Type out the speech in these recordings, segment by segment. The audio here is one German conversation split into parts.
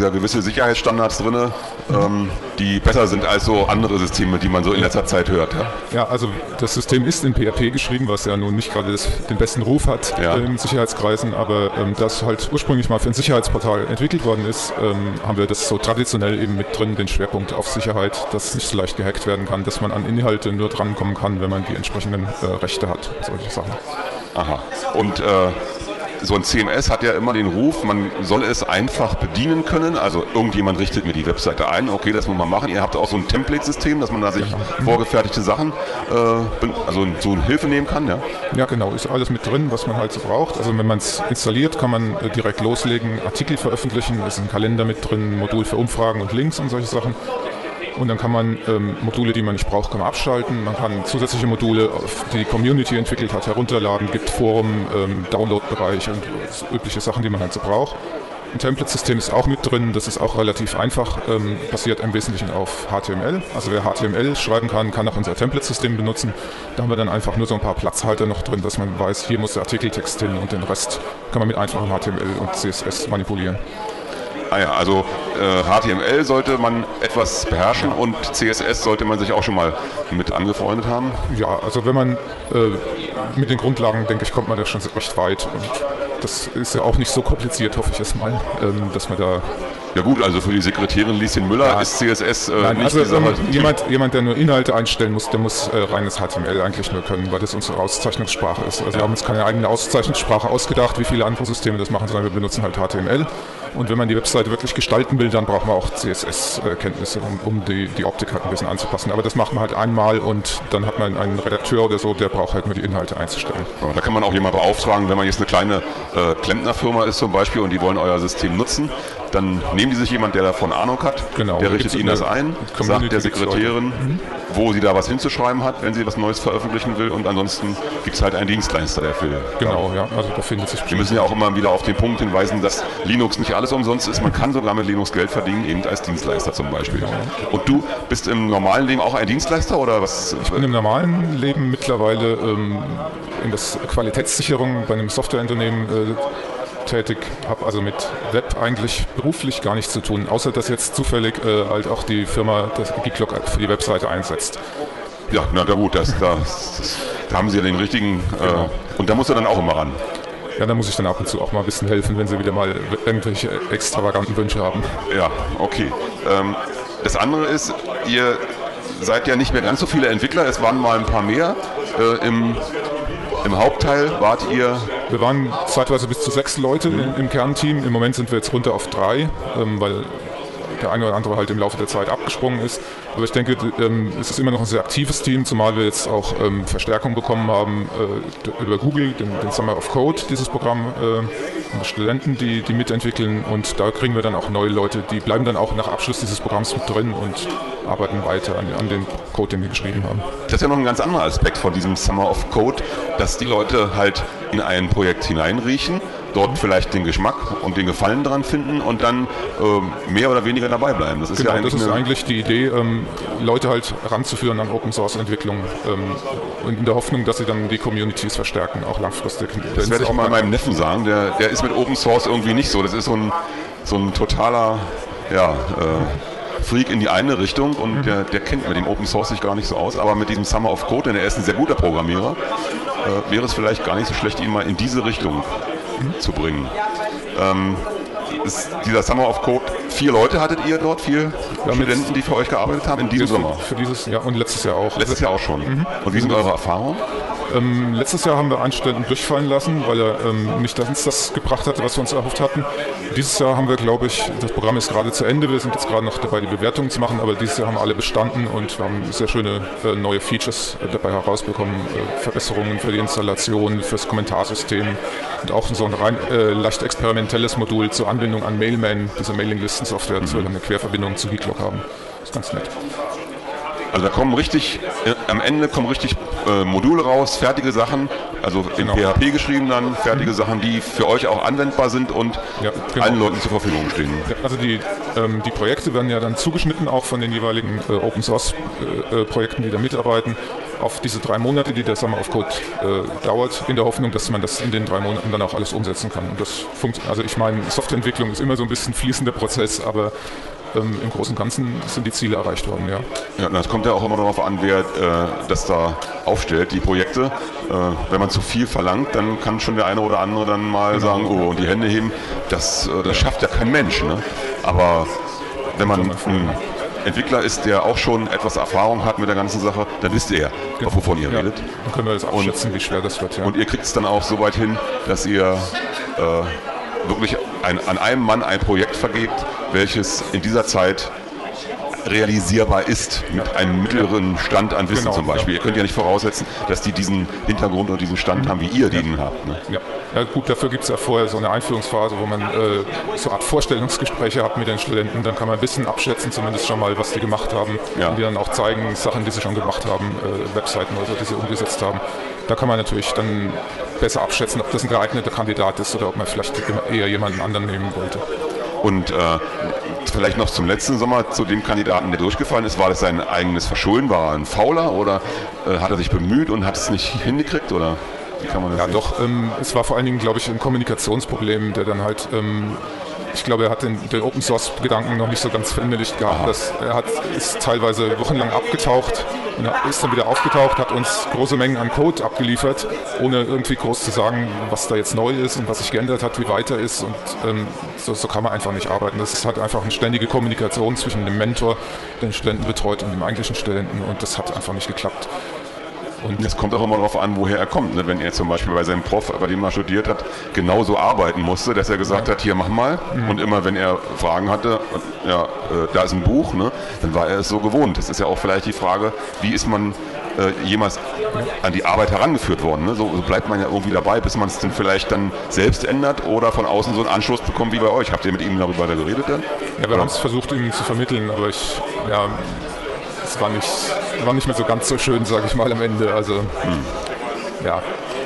ja gewisse Sicherheitsstandards drin, ähm, die besser sind als so andere Systeme, die man so in letzter Zeit hört. Ja, ja also das System ist in PHP geschrieben, was ja nun nicht gerade den besten Ruf hat ja. in Sicherheitskreisen, aber ähm, das halt ursprünglich mal für ein Sicherheitsportal entwickelt worden ist, ähm, haben wir das so traditionell eben mit drin, den Schwerpunkt auf Sicherheit, dass nicht so leicht gehackt werden kann, dass man an Inhalte nur drankommen kann, wenn man die entsprechenden äh, Rechte hat, solche Sachen. Aha. Und äh, so ein CMS hat ja immer den Ruf, man soll es einfach bedienen können. Also irgendjemand richtet mir die Webseite ein, okay, das muss man machen. Ihr habt auch so ein Template-System, dass man da sich genau. vorgefertigte Sachen, äh, also so eine Hilfe nehmen kann, ja? Ja, genau, ist alles mit drin, was man halt so braucht. Also wenn man es installiert, kann man äh, direkt loslegen, Artikel veröffentlichen, ist ein Kalender mit drin, Modul für Umfragen und Links und solche Sachen. Und dann kann man ähm, Module, die man nicht braucht, kann man abschalten. Man kann zusätzliche Module, die die Community entwickelt hat, herunterladen. Gibt Forum, ähm, Download-Bereich und übliche Sachen, die man halt so braucht. Ein Template-System ist auch mit drin, das ist auch relativ einfach, ähm, basiert im Wesentlichen auf HTML. Also wer HTML schreiben kann, kann auch unser Template-System benutzen. Da haben wir dann einfach nur so ein paar Platzhalter noch drin, dass man weiß, hier muss der Artikeltext hin und den Rest kann man mit einfachem HTML und CSS manipulieren. Ah ja, also äh, HTML sollte man etwas beherrschen und CSS sollte man sich auch schon mal mit angefreundet haben? Ja, also wenn man äh, mit den Grundlagen, denke ich, kommt man da schon recht weit und das ist ja auch nicht so kompliziert, hoffe ich es mal, ähm, dass man da ja gut, also für die Sekretärin Lieschen Müller ja. ist CSS äh, Nein, nicht also, ähm, jemand, jemand, der nur Inhalte einstellen muss, der muss äh, reines HTML eigentlich nur können, weil das unsere Auszeichnungssprache ist. Also ja. wir haben uns keine eigene Auszeichnungssprache ausgedacht, wie viele andere Systeme das machen, sondern wir benutzen halt HTML. Und wenn man die Webseite wirklich gestalten will, dann braucht man auch CSS-Kenntnisse, um, um die, die, Optik halt ein bisschen anzupassen. Aber das macht man halt einmal und dann hat man einen Redakteur oder so, der braucht halt nur die Inhalte einzustellen. Ja, da kann man auch jemanden beauftragen, wenn man jetzt eine kleine äh, Klempnerfirma ist zum Beispiel und die wollen euer System nutzen, dann nehmen die sich jemand, der davon Ahnung hat, genau. der richtet ihnen das ein, sagt der Sekretärin, mhm. wo sie da was hinzuschreiben hat, wenn sie was Neues veröffentlichen will und ansonsten gibt es halt einen Dienstleister dafür. Genau, ja, also da findet sich Wir müssen ja auch immer wieder auf den Punkt hinweisen, dass Linux nicht alles umsonst ist. Man kann sogar mit Linux Geld verdienen, eben als Dienstleister zum Beispiel. Ja. Und du bist im normalen Leben auch ein Dienstleister oder was? Ich bin im normalen Leben mittlerweile ähm, in das Qualitätssicherung bei einem Softwareunternehmen äh, tätig, habe also mit Web eigentlich beruflich gar nichts zu tun, außer dass jetzt zufällig äh, halt auch die Firma das Geeklock für die Webseite einsetzt. Ja, na gut, das, das, das, da haben Sie ja den richtigen, äh, genau. und da muss er dann auch immer ran. Ja, da muss ich dann ab und zu auch mal ein bisschen helfen, wenn Sie wieder mal irgendwelche extravaganten Wünsche haben. Ja, okay. Ähm, das andere ist, ihr seid ja nicht mehr ganz so viele Entwickler, es waren mal ein paar mehr. Äh, im, Im Hauptteil wart ihr wir waren zeitweise bis zu sechs Leute mhm. im Kernteam. Im Moment sind wir jetzt runter auf drei, ähm, weil der eine oder andere halt im Laufe der Zeit abgesprungen ist. Aber ich denke, ähm, es ist immer noch ein sehr aktives Team, zumal wir jetzt auch ähm, Verstärkung bekommen haben äh, über Google, den, den, Summer of Code, dieses Programm, äh, Studenten, die, die mitentwickeln und da kriegen wir dann auch neue Leute, die bleiben dann auch nach Abschluss dieses Programms mit drin und arbeiten weiter an, an dem Code, den wir geschrieben haben. Das ist ja noch ein ganz anderer Aspekt von diesem Summer of Code, dass die Leute halt in ein Projekt hineinriechen dort vielleicht den Geschmack und den Gefallen dran finden und dann äh, mehr oder weniger dabei bleiben. Das ist genau, ja eigentlich, das ist eigentlich die Idee, ähm, Leute halt ranzuführen an Open Source Entwicklung ähm, in der Hoffnung, dass sie dann die Communities verstärken, auch langfristig. Das werde ich mal meinem Neffen sagen, der, der ist mit Open Source irgendwie nicht so. Das ist so ein, so ein totaler, ja, äh, Freak in die eine Richtung und mhm. der, der kennt mit dem Open Source sich gar nicht so aus, aber mit diesem Summer of Code, denn er ist ein sehr guter Programmierer, äh, wäre es vielleicht gar nicht so schlecht, ihn mal in diese Richtung zu bringen. Ähm, ist dieser Summer of Code, vier Leute hattet ihr dort, vier Studenten, die für euch gearbeitet haben in diesem Sommer? Für dieses Jahr und letztes Jahr auch. Letztes Jahr auch schon. Mhm. Und wie sind eure Erfahrungen? Ähm, letztes Jahr haben wir einen Studenten durchfallen lassen, weil er ähm, nicht uns das gebracht hat, was wir uns erhofft hatten. Dieses Jahr haben wir, glaube ich, das Programm ist gerade zu Ende, wir sind jetzt gerade noch dabei, die Bewertung zu machen, aber dieses Jahr haben alle bestanden und wir haben sehr schöne äh, neue Features äh, dabei herausbekommen, äh, Verbesserungen für die Installation, fürs Kommentarsystem und auch so ein rein, äh, leicht experimentelles Modul zur Anbindung an Mailman, diese Mailinglisten-Software, dass wir eine Querverbindung zu Geeklock haben. Das ist ganz nett. Also da kommen richtig, äh, am Ende kommen richtig äh, Module raus, fertige Sachen, also in genau. PHP geschrieben dann, fertige mhm. Sachen, die für euch auch anwendbar sind und ja, genau. allen Leuten zur Verfügung stehen. Also die, ähm, die Projekte werden ja dann zugeschnitten, auch von den jeweiligen äh, Open Source äh, äh, Projekten, die da mitarbeiten. Auf diese drei Monate, die der Summer of Code äh, dauert, in der Hoffnung, dass man das in den drei Monaten dann auch alles umsetzen kann. Und das funktioniert. Also ich meine, Softwareentwicklung ist immer so ein bisschen fließender Prozess, aber ähm, im Großen und Ganzen sind die Ziele erreicht worden, ja. Ja, das kommt ja auch immer darauf an, wer äh, das da aufstellt, die Projekte. Äh, wenn man zu viel verlangt, dann kann schon der eine oder andere dann mal genau. sagen, oh, und die Hände heben, das, äh, das schafft ja kein Mensch. Ne? Aber wenn man ein Entwickler ist, der auch schon etwas Erfahrung hat mit der ganzen Sache, dann wisst ihr ja, genau. wovon ihr ja. redet. Dann können wir jetzt abschätzen, und, wie schwer das wird. Ja. Und ihr kriegt es dann auch so weit hin, dass ihr äh, wirklich ein, an einem Mann ein Projekt vergebt, welches in dieser Zeit realisierbar ist mit einem mittleren Stand an Wissen genau, zum Beispiel. Ja. Ihr könnt ja nicht voraussetzen, dass die diesen Hintergrund und diesen Stand mhm. haben, wie ihr ja. den habt. Ne? Ja. ja. gut, dafür gibt es ja vorher so eine Einführungsphase, wo man äh, so eine Art Vorstellungsgespräche hat mit den Studenten. Dann kann man ein bisschen abschätzen, zumindest schon mal, was die gemacht haben. Und die dann auch zeigen, Sachen, die sie schon gemacht haben, äh, Webseiten oder so, die sie umgesetzt haben. Da kann man natürlich dann besser abschätzen, ob das ein geeigneter Kandidat ist oder ob man vielleicht eher jemanden anderen nehmen wollte. Und äh, vielleicht noch zum letzten Sommer zu dem Kandidaten, der durchgefallen ist. War das sein eigenes Verschulden? War er ein Fauler oder äh, hat er sich bemüht und hat es nicht hingekriegt? Oder wie kann man das Ja, sehen? doch. Ähm, es war vor allen Dingen, glaube ich, ein Kommunikationsproblem, der dann halt ähm, ich glaube, er hat den, den Open Source Gedanken noch nicht so ganz verinnerlicht gehabt. Das, er hat, ist teilweise wochenlang abgetaucht und ist dann wieder aufgetaucht, hat uns große Mengen an Code abgeliefert, ohne irgendwie groß zu sagen, was da jetzt neu ist und was sich geändert hat, wie weiter ist. Und ähm, so, so, kann man einfach nicht arbeiten. Das ist halt einfach eine ständige Kommunikation zwischen dem Mentor, der den Studenten betreut, und dem eigentlichen Studenten. Und das hat einfach nicht geklappt. Und es kommt auch immer darauf an, woher er kommt. Ne? Wenn er zum Beispiel bei seinem Prof, bei dem er studiert hat, genauso arbeiten musste, dass er gesagt ja. hat, hier mach mal. Mhm. Und immer wenn er Fragen hatte, ja, äh, da ist ein Buch, ne? dann war er es so gewohnt. Das ist ja auch vielleicht die Frage, wie ist man äh, jemals an die Arbeit herangeführt worden. Ne? So, so, bleibt man ja irgendwie dabei, bis man es dann vielleicht dann selbst ändert oder von außen so einen Anschluss bekommt wie bei euch. Habt ihr mit ihm darüber geredet dann? Ja, wir haben es versucht, ihm zu vermitteln, aber ich, ja, es war nicht, war nicht mehr so ganz so schön, sage ich mal, am Ende. Also, hm. ja.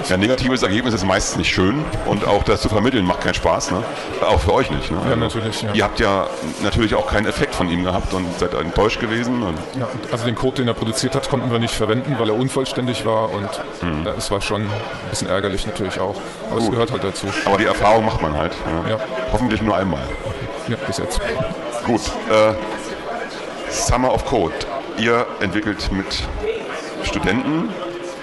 Ja, negatives Ergebnis ist meistens nicht schön und auch das zu vermitteln macht keinen Spaß, ne? Auch für euch nicht. Ne? Ja, natürlich. Ja. Ihr habt ja natürlich auch keinen Effekt von ihm gehabt und seid enttäuscht gewesen. ja, also den Code, den er produziert hat, konnten wir nicht verwenden, weil er unvollständig war und hm. ja, es war schon ein bisschen ärgerlich natürlich auch. Aber es gehört halt dazu. Aber die Erfahrung macht man halt. Ja. Hoffentlich nur einmal. Ja, bis jetzt. Gut. Äh, Summer of Code ihr entwickelt mit Studenten,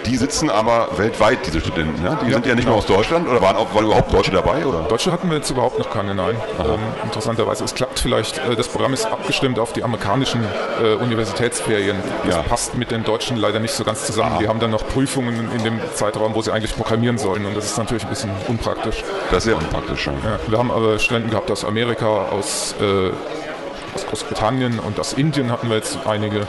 die sitzen aber weltweit, diese Studenten. Ja? Die ja, sind ja nicht genau. nur aus Deutschland oder waren, auch, waren überhaupt Deutsche dabei? Oder? Deutsche hatten wir jetzt überhaupt noch keine, nein. Ähm, interessanterweise. Es klappt vielleicht, äh, das Programm ist abgestimmt auf die amerikanischen äh, Universitätsferien. Das ja. passt mit den Deutschen leider nicht so ganz zusammen. Aha. Die haben dann noch Prüfungen in dem Zeitraum, wo sie eigentlich programmieren sollen. Und das ist natürlich ein bisschen unpraktisch. Das ist sehr unpraktisch, ja. Wir haben aber Studenten gehabt aus Amerika, aus äh, aus Großbritannien und aus Indien hatten wir jetzt einige.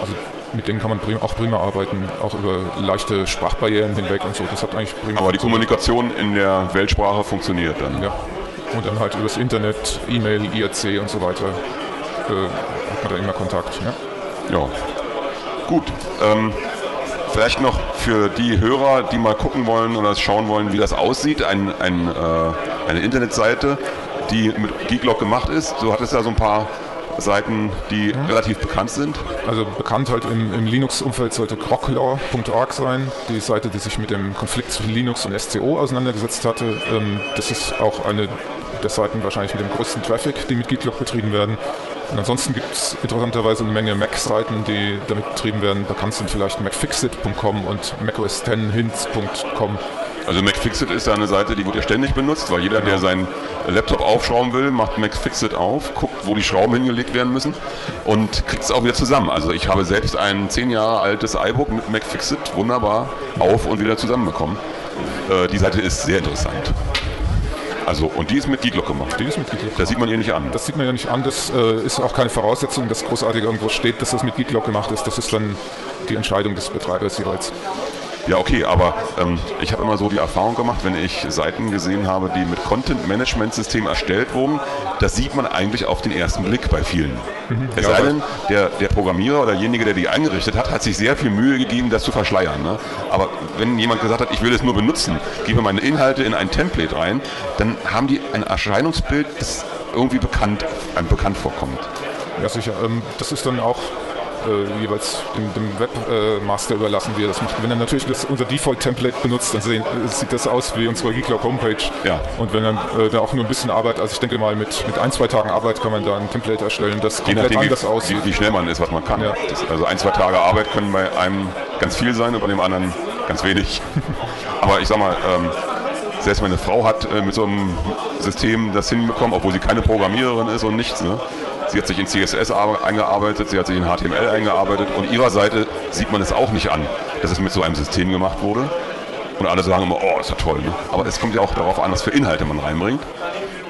Also mit denen kann man auch prima arbeiten, auch über leichte Sprachbarrieren hinweg und so. Das hat eigentlich prima. Aber die Kommunikation in der Weltsprache funktioniert dann. Ja. Und dann halt übers Internet, E-Mail, IRC und so weiter äh, hat man da immer Kontakt. Ja. ja. Gut. Ähm, vielleicht noch für die Hörer, die mal gucken wollen oder schauen wollen, wie das aussieht, ein, ein, äh, eine Internetseite die mit Geeklock gemacht ist. Du hattest ja so ein paar Seiten, die mhm. relativ bekannt sind. Also bekannt halt im, im Linux-Umfeld sollte grocklaw.org sein, die Seite, die sich mit dem Konflikt zwischen Linux und SCO auseinandergesetzt hatte. Ähm, das ist auch eine der Seiten wahrscheinlich mit dem größten Traffic, die mit Geeklock betrieben werden. Und ansonsten gibt es interessanterweise eine Menge Mac-Seiten, die damit betrieben werden. Bekannt sind vielleicht macfixit.com und macOS10hints.com. Also MacFixit ist eine Seite, die wird ja ständig benutzt, weil jeder, der seinen Laptop aufschrauben will, macht MacFixit auf, guckt, wo die Schrauben hingelegt werden müssen und kriegt es auch wieder zusammen. Also ich habe selbst ein zehn Jahre altes iBook mit MacFixit wunderbar auf und wieder zusammenbekommen. Äh, die Seite ist sehr interessant. Also, und die ist mit Geeklock gemacht. Die ist mit Geeklock. Das sieht man ihr nicht an. Das sieht man ja nicht an. Das äh, ist auch keine Voraussetzung, dass großartig irgendwo steht, dass das mit Geeklock gemacht ist. Das ist dann die Entscheidung des Betreibers jeweils. Ja, okay, aber ähm, ich habe immer so die Erfahrung gemacht, wenn ich Seiten gesehen habe, die mit Content-Management-System erstellt wurden, das sieht man eigentlich auf den ersten Blick bei vielen. Mhm. Es ja, sei denn, der, der Programmierer oder derjenige, der die eingerichtet hat, hat sich sehr viel Mühe gegeben, das zu verschleiern. Ne? Aber wenn jemand gesagt hat, ich will es nur benutzen, gebe meine Inhalte in ein Template rein, dann haben die ein Erscheinungsbild, das irgendwie bekannt, einem bekannt vorkommt. Ja, sicher. Ähm, das ist dann auch äh, jeweils dem, dem Webmaster überlassen, wie er das macht. Wenn er natürlich das, unser Default-Template benutzt, dann sehen, sieht das aus wie unsere Geeklog Homepage. Ja. Und wenn er äh, da auch nur ein bisschen Arbeit, also ich denke mal mit, mit ein, zwei Tagen Arbeit kann man da ein Template erstellen, das komplett nachdem, anders aussieht. Wie, wie, schnell man ist, was man kann. Ja. Also ein, zwei Tage Arbeit können bei einem ganz viel sein und bei dem anderen ganz wenig. Aber ich sag mal, ähm, selbst meine Frau hat äh, mit so einem System das hinbekommen, obwohl sie keine Programmiererin ist und nichts. Ne? Sie hat sich in CSS eingearbeitet, sie hat sich in HTML eingearbeitet und ihrer Seite sieht man es auch nicht an, dass es mit so einem System gemacht wurde. Und alle sagen immer, oh, ist ja toll. Ne? Aber es kommt ja auch darauf an, was für Inhalte man reinbringt.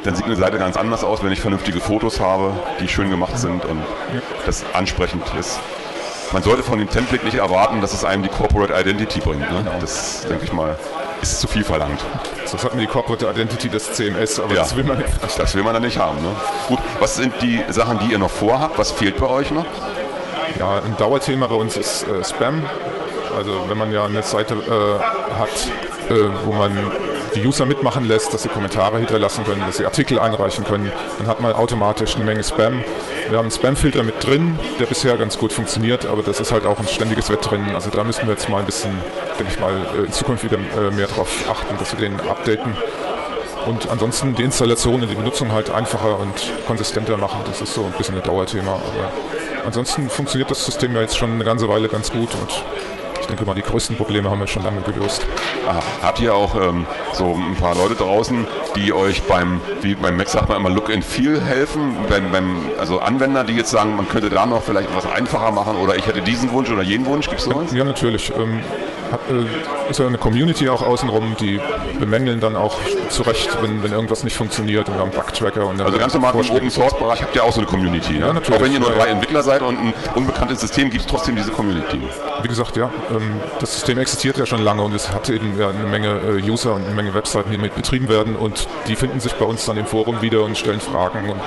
Dann sieht eine Seite ganz anders aus, wenn ich vernünftige Fotos habe, die schön gemacht sind und das ansprechend ist. Man sollte von dem Template nicht erwarten, dass es einem die Corporate Identity bringt. Ne? Genau. Das, denke ich mal, ist zu viel verlangt. Das hat mir die Corporate Identity des CMS, aber ja, das will man nicht. Das will man dann nicht haben. Ne? Gut, was sind die Sachen, die ihr noch vorhabt? Was fehlt bei euch noch? Ja, ein Dauerthema bei uns ist äh, Spam. Also wenn man ja eine Seite äh, hat, äh, wo man die User mitmachen lässt, dass sie Kommentare hinterlassen können, dass sie Artikel einreichen können, dann hat man automatisch eine Menge Spam. Wir haben einen Spam-Filter mit drin, der bisher ganz gut funktioniert, aber das ist halt auch ein ständiges Wettrennen. Also da müssen wir jetzt mal ein bisschen, denke ich mal, äh, in Zukunft wieder äh, mehr darauf achten, dass wir den updaten. Und ansonsten die Installation und die Benutzung halt einfacher und konsistenter machen. Das ist so ein bisschen ein Dauerthema. Aber ansonsten funktioniert das System ja jetzt schon eine ganze Weile ganz gut und denke mal, die größten Probleme haben wir schon lange gelöst. Aha. Habt ihr auch ähm, so ein paar Leute draußen, die euch beim, wie beim Mac sagt man immer, Look and Feel helfen? Beim, beim, also Anwender, die jetzt sagen, man könnte da noch vielleicht was einfacher machen oder ich hätte diesen Wunsch oder jenen Wunsch, gibt es sowas? Ja, natürlich. Ähm, äh, ist ja eine Community auch außenrum, die bemängeln dann auch zu Recht, wenn, wenn irgendwas nicht funktioniert und wir haben Bugtracker. Und also ganz normal im Open Source Bereich habt ihr auch so eine Community. Ja, ja natürlich. Auch wenn ihr nur drei Entwickler seid und ein unbekanntes System, gibt es trotzdem diese Community. Wie gesagt, ja, ähm, das System existiert ja schon lange und es hat eben ja eine Menge äh, User und eine Menge Webseiten, die mit betrieben werden und die finden sich bei uns dann im Forum wieder und stellen Fragen und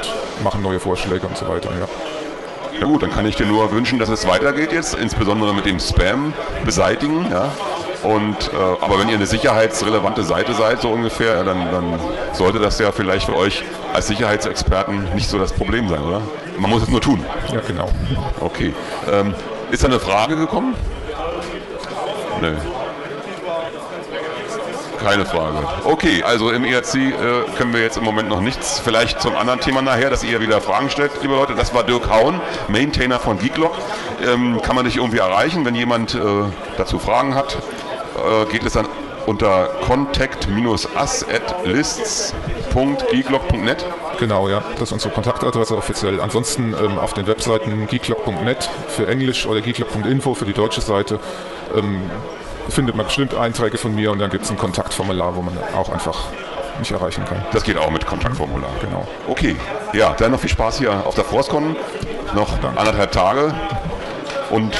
machen neue Vorschläge und so weiter. Ja. Ja gut, dann kann ich dir nur wünschen, dass es weitergeht jetzt, insbesondere mit dem Spam beseitigen. Ja? Und, äh, aber wenn ihr eine sicherheitsrelevante Seite seid, so ungefähr, ja, dann, dann sollte das ja vielleicht für euch als Sicherheitsexperten nicht so das Problem sein, oder? Man muss es nur tun. Ja, genau. Okay. Ähm, ist da eine Frage gekommen? Nö. Keine Frage. Okay, also im ERC äh, können wir jetzt im Moment noch nichts. Vielleicht zum anderen Thema nachher, dass ihr wieder Fragen stellt, liebe Leute. Das war Dirk Hauen, Maintainer von Geeklock. Ähm, kann man dich irgendwie erreichen, wenn jemand äh, dazu Fragen hat? Äh, geht es dann unter contact-us at lists.geeklock.net. Genau, ja, das ist unsere Kontaktadresse offiziell. Ansonsten ähm, auf den Webseiten geeklock.net für Englisch oder geeklock.info für die deutsche Seite ähm, findet man bestimmt Einträge von mir und dann gibt es ein Kontaktformular, wo man auch einfach mich erreichen kann. Das geht auch mit Kontaktformular. Genau. Okay, ja, dann noch viel Spaß hier auf der Forstcon. Noch Danke. anderthalb Tage. Und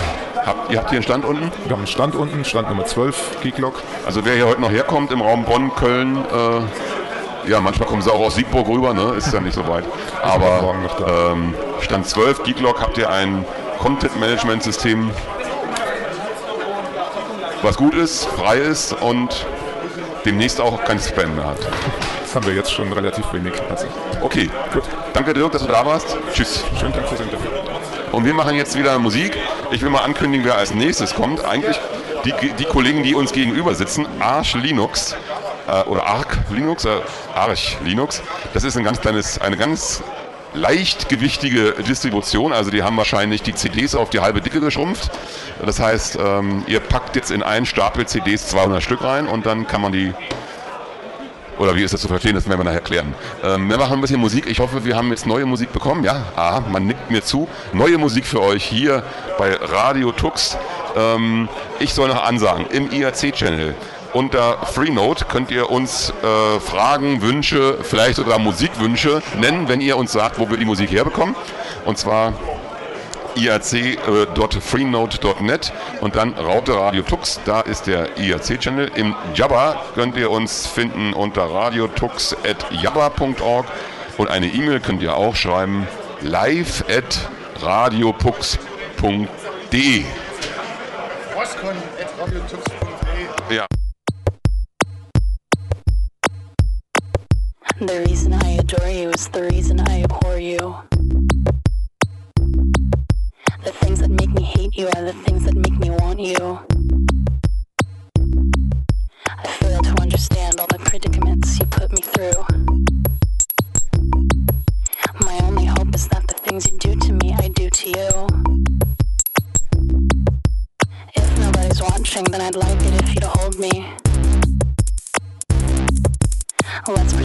habt, ihr habt hier einen Stand unten? Wir haben einen Stand unten, Stand Nummer 12, Geeklock. Also wer hier heute noch herkommt im Raum Bonn, Köln, äh, ja, manchmal kommen sie auch aus Siegburg rüber, ne? ist ja nicht so weit. Aber ähm, Stand 12, Geeklock, habt ihr ein Content-Management-System was gut ist, frei ist und demnächst auch kein Spam mehr hat. Das haben wir jetzt schon relativ wenig. Also. Okay, gut. Danke Dirk, dass du da warst. Tschüss. Schönen Dank fürs Interview. Und wir machen jetzt wieder Musik. Ich will mal ankündigen, wer als nächstes kommt. Eigentlich die, die Kollegen, die uns gegenüber sitzen, Arch Linux äh, oder Arc Linux, äh, Arch Linux. Das ist ein ganz kleines, eine ganz leichtgewichtige Distribution, also die haben wahrscheinlich die CDs auf die halbe Dicke geschrumpft. Das heißt, ähm, ihr packt jetzt in einen Stapel CDs 200 Stück rein und dann kann man die oder wie ist das zu verstehen? Das werden wir nachher klären. Ähm, wir machen ein bisschen Musik. Ich hoffe, wir haben jetzt neue Musik bekommen. Ja, aha, man nickt mir zu. Neue Musik für euch hier bei Radio Tux. Ähm, ich soll noch ansagen, im IAC-Channel unter Freenode könnt ihr uns äh, Fragen, Wünsche, vielleicht sogar Musikwünsche nennen, wenn ihr uns sagt, wo wir die Musik herbekommen. Und zwar iac.freenode.net äh, und dann Raute Radio Tux, da ist der IAC-Channel. Im Jabba könnt ihr uns finden unter radiotux.jabba.org und eine E-Mail könnt ihr auch schreiben live at radiopux.de. Ja. The reason I adore you is the reason I abhor you. you are the things that make me want you.